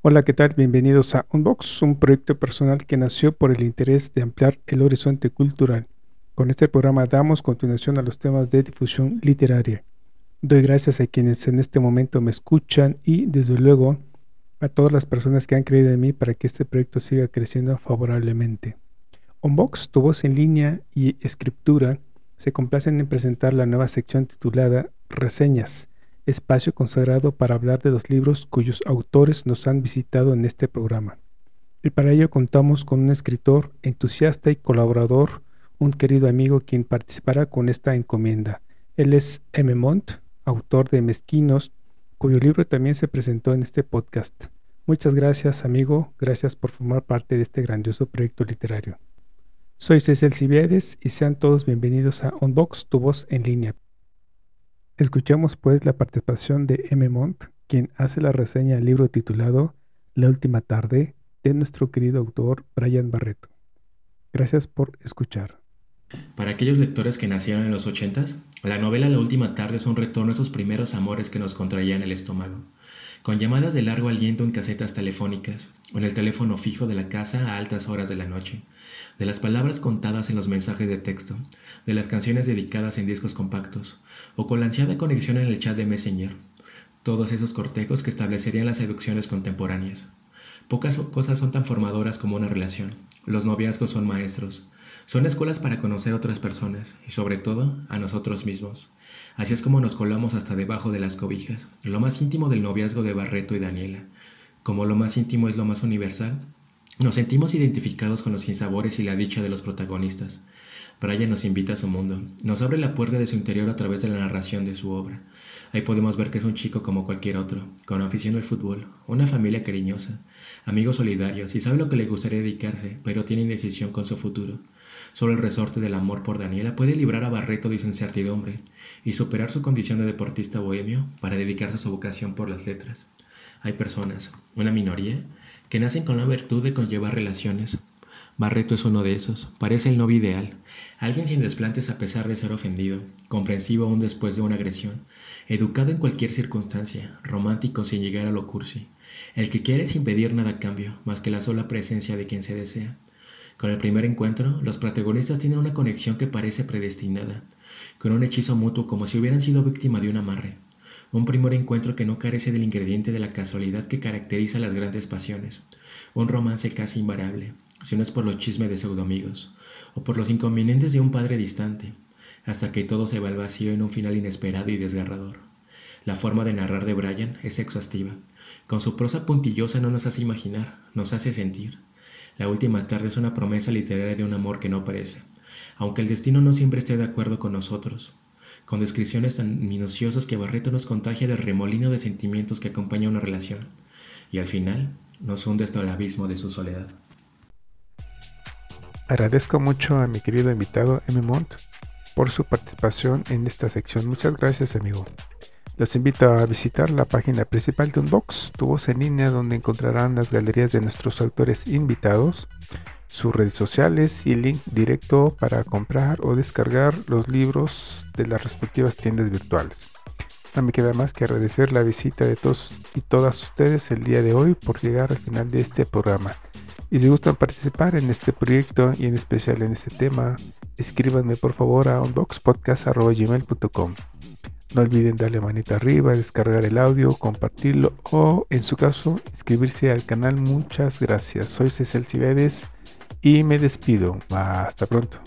Hola, ¿qué tal? Bienvenidos a Unbox, un proyecto personal que nació por el interés de ampliar el horizonte cultural. Con este programa damos continuación a los temas de difusión literaria. Doy gracias a quienes en este momento me escuchan y, desde luego, a todas las personas que han creído en mí para que este proyecto siga creciendo favorablemente. Unbox, tu voz en línea y escritura, se complacen en presentar la nueva sección titulada Reseñas, espacio consagrado para hablar de los libros cuyos autores nos han visitado en este programa. Y para ello contamos con un escritor entusiasta y colaborador, un querido amigo quien participará con esta encomienda. Él es M. Montt, autor de Mezquinos, cuyo libro también se presentó en este podcast. Muchas gracias, amigo, gracias por formar parte de este grandioso proyecto literario. Soy Cecil Cibiedes y sean todos bienvenidos a Unbox, tu voz en línea. Escuchamos pues la participación de M. Montt, quien hace la reseña del libro titulado La última tarde de nuestro querido autor Brian Barreto. Gracias por escuchar. Para aquellos lectores que nacieron en los ochentas, la novela La última tarde es un retorno a esos primeros amores que nos contraían el estómago, con llamadas de largo aliento en casetas telefónicas o en el teléfono fijo de la casa a altas horas de la noche, de las palabras contadas en los mensajes de texto, de las canciones dedicadas en discos compactos, o con la ansiada conexión en el chat de Messenger, todos esos cortejos que establecerían las seducciones contemporáneas. Pocas cosas son tan formadoras como una relación. Los noviazgos son maestros. Son escuelas para conocer otras personas y sobre todo a nosotros mismos. Así es como nos colamos hasta debajo de las cobijas, lo más íntimo del noviazgo de Barreto y Daniela. Como lo más íntimo es lo más universal, nos sentimos identificados con los sinsabores y la dicha de los protagonistas. Brian nos invita a su mundo, nos abre la puerta de su interior a través de la narración de su obra. Ahí podemos ver que es un chico como cualquier otro, con afición al fútbol, una familia cariñosa, amigos solidarios y sabe lo que le gustaría dedicarse, pero tiene indecisión con su futuro. Solo el resorte del amor por Daniela puede librar a Barreto de su incertidumbre y superar su condición de deportista bohemio para dedicarse a su vocación por las letras. Hay personas, una minoría, que nacen con la virtud de conllevar relaciones. Barreto es uno de esos, parece el novio ideal, alguien sin desplantes a pesar de ser ofendido, comprensivo aún después de una agresión, educado en cualquier circunstancia, romántico sin llegar a lo cursi, el que quiere sin pedir nada a cambio, más que la sola presencia de quien se desea. Con el primer encuentro, los protagonistas tienen una conexión que parece predestinada, con un hechizo mutuo como si hubieran sido víctima de un amarre. Un primer encuentro que no carece del ingrediente de la casualidad que caracteriza las grandes pasiones, un romance casi invariable, si no es por los chismes de pseudoamigos, o por los inconvenientes de un padre distante, hasta que todo se va al vacío en un final inesperado y desgarrador. La forma de narrar de Brian es exhaustiva. Con su prosa puntillosa no nos hace imaginar, nos hace sentir. La última tarde es una promesa literaria de un amor que no parece, aunque el destino no siempre esté de acuerdo con nosotros, con descripciones tan minuciosas que Barreto nos contagia del remolino de sentimientos que acompaña una relación, y al final nos hunde hasta el abismo de su soledad. Agradezco mucho a mi querido invitado M. Montt por su participación en esta sección. Muchas gracias, amigo. Los invito a visitar la página principal de Unbox, tu voz en línea, donde encontrarán las galerías de nuestros autores invitados, sus redes sociales y link directo para comprar o descargar los libros de las respectivas tiendas virtuales. No me queda más que agradecer la visita de todos y todas ustedes el día de hoy por llegar al final de este programa. Y si gustan participar en este proyecto y en especial en este tema, escríbanme por favor a unboxpodcast.gmail.com. No olviden darle manita arriba, descargar el audio, compartirlo o, en su caso, inscribirse al canal. Muchas gracias. Soy Cecil Cibedes y me despido. Hasta pronto.